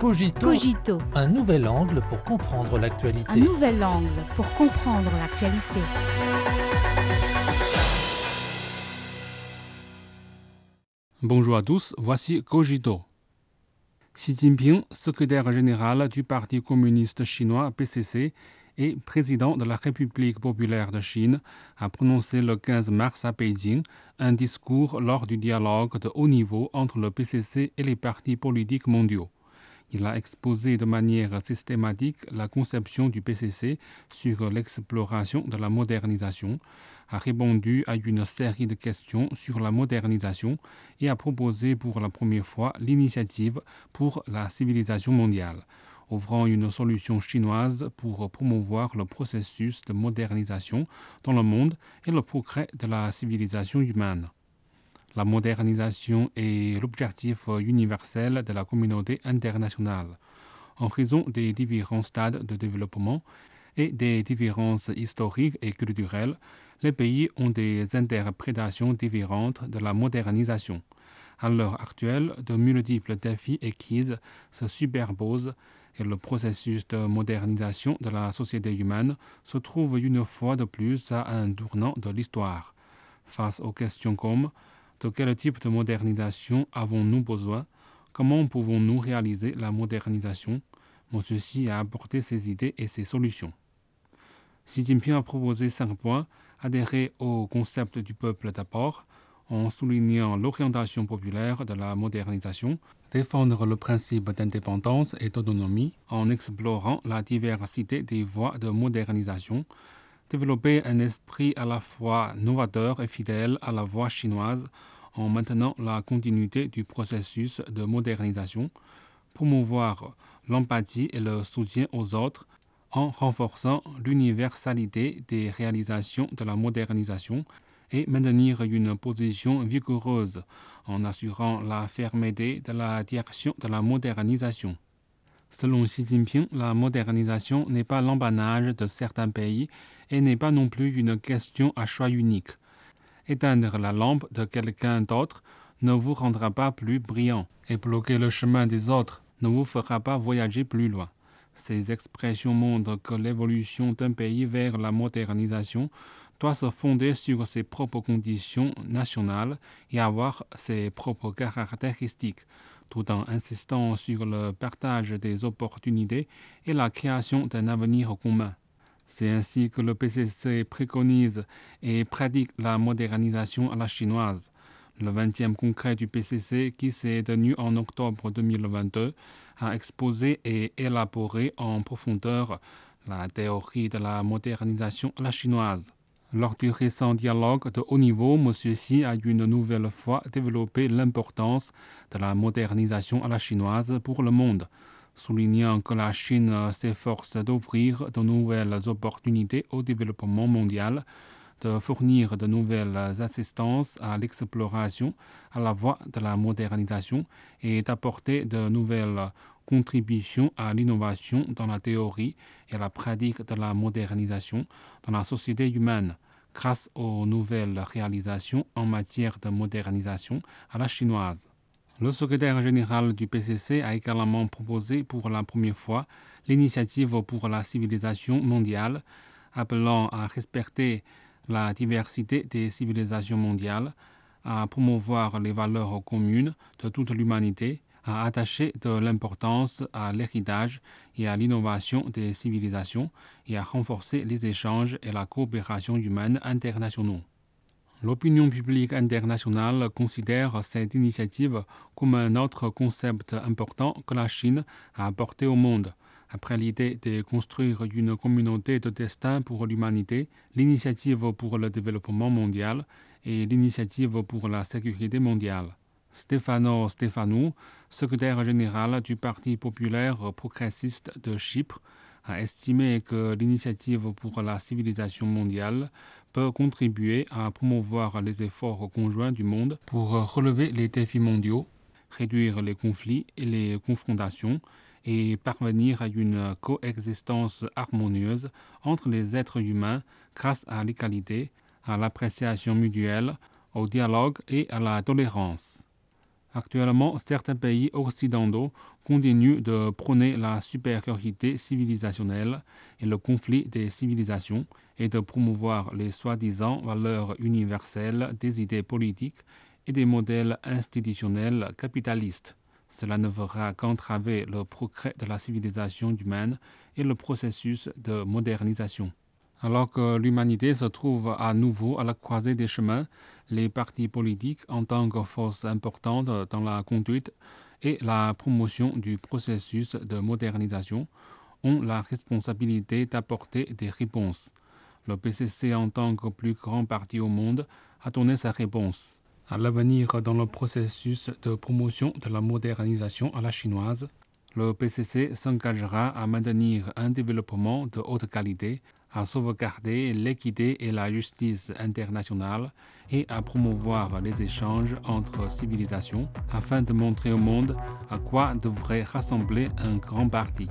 Cogito, Cogito, un nouvel angle pour comprendre un l'actualité. nouvel angle pour comprendre l'actualité. Bonjour à tous, voici Cogito. Xi Jinping, secrétaire général du Parti communiste chinois PCC et président de la République populaire de Chine, a prononcé le 15 mars à Pékin un discours lors du dialogue de haut niveau entre le PCC et les partis politiques mondiaux. Il a exposé de manière systématique la conception du PCC sur l'exploration de la modernisation, a répondu à une série de questions sur la modernisation et a proposé pour la première fois l'initiative pour la civilisation mondiale, ouvrant une solution chinoise pour promouvoir le processus de modernisation dans le monde et le progrès de la civilisation humaine. La modernisation est l'objectif universel de la communauté internationale. En raison des différents stades de développement et des différences historiques et culturelles, les pays ont des interprétations différentes de la modernisation. À l'heure actuelle, de multiples défis et crises se superposent et le processus de modernisation de la société humaine se trouve une fois de plus à un tournant de l'histoire. Face aux questions comme de quel type de modernisation avons-nous besoin? Comment pouvons-nous réaliser la modernisation? Monsieur Xi a apporté ses idées et ses solutions. Xi Jinping a proposé cinq points. Adhérer au concept du peuple d'abord, en soulignant l'orientation populaire de la modernisation, défendre le principe d'indépendance et d'autonomie en explorant la diversité des voies de modernisation, développer un esprit à la fois novateur et fidèle à la voie chinoise en maintenant la continuité du processus de modernisation, promouvoir l'empathie et le soutien aux autres en renforçant l'universalité des réalisations de la modernisation et maintenir une position vigoureuse en assurant la fermeté de la direction de la modernisation. Selon Xi Jinping, la modernisation n'est pas l'embannage de certains pays et n'est pas non plus une question à choix unique. Éteindre la lampe de quelqu'un d'autre ne vous rendra pas plus brillant et bloquer le chemin des autres ne vous fera pas voyager plus loin. Ces expressions montrent que l'évolution d'un pays vers la modernisation doit se fonder sur ses propres conditions nationales et avoir ses propres caractéristiques, tout en insistant sur le partage des opportunités et la création d'un avenir commun. C'est ainsi que le PCC préconise et pratique la modernisation à la chinoise. Le 20e congrès du PCC, qui s'est tenu en octobre 2022, a exposé et élaboré en profondeur la théorie de la modernisation à la chinoise. Lors du récent dialogue de haut niveau, M. Xi a une nouvelle fois développé l'importance de la modernisation à la chinoise pour le monde, soulignant que la Chine s'efforce d'ouvrir de nouvelles opportunités au développement mondial, de fournir de nouvelles assistances à l'exploration à la voie de la modernisation et d'apporter de nouvelles contributions à l'innovation dans la théorie et la pratique de la modernisation dans la société humaine grâce aux nouvelles réalisations en matière de modernisation à la chinoise. Le secrétaire général du PCC a également proposé pour la première fois l'initiative pour la civilisation mondiale, appelant à respecter la diversité des civilisations mondiales, à promouvoir les valeurs communes de toute l'humanité, à attacher de l'importance à l'héritage et à l'innovation des civilisations et à renforcer les échanges et la coopération humaine internationaux. L'opinion publique internationale considère cette initiative comme un autre concept important que la Chine a apporté au monde. Après l'idée de construire une communauté de destin pour l'humanité, l'initiative pour le développement mondial et l'initiative pour la sécurité mondiale. Stefano Stefanou, secrétaire général du Parti populaire progressiste de Chypre, a estimé que l'initiative pour la civilisation mondiale peut contribuer à promouvoir les efforts conjoints du monde pour relever les défis mondiaux, réduire les conflits et les confrontations et parvenir à une coexistence harmonieuse entre les êtres humains grâce à l'égalité, à l'appréciation mutuelle, au dialogue et à la tolérance. Actuellement, certains pays occidentaux continuent de prôner la supériorité civilisationnelle et le conflit des civilisations et de promouvoir les soi-disant valeurs universelles des idées politiques et des modèles institutionnels capitalistes. Cela ne fera qu'entraver le progrès de la civilisation humaine et le processus de modernisation. Alors que l'humanité se trouve à nouveau à la croisée des chemins, les partis politiques, en tant que force importante dans la conduite et la promotion du processus de modernisation, ont la responsabilité d'apporter des réponses. Le PCC, en tant que plus grand parti au monde, a donné sa réponse. À l'avenir dans le processus de promotion de la modernisation à la chinoise, le PCC s'engagera à maintenir un développement de haute qualité à sauvegarder l'équité et la justice internationale et à promouvoir les échanges entre civilisations afin de montrer au monde à quoi devrait rassembler un grand parti.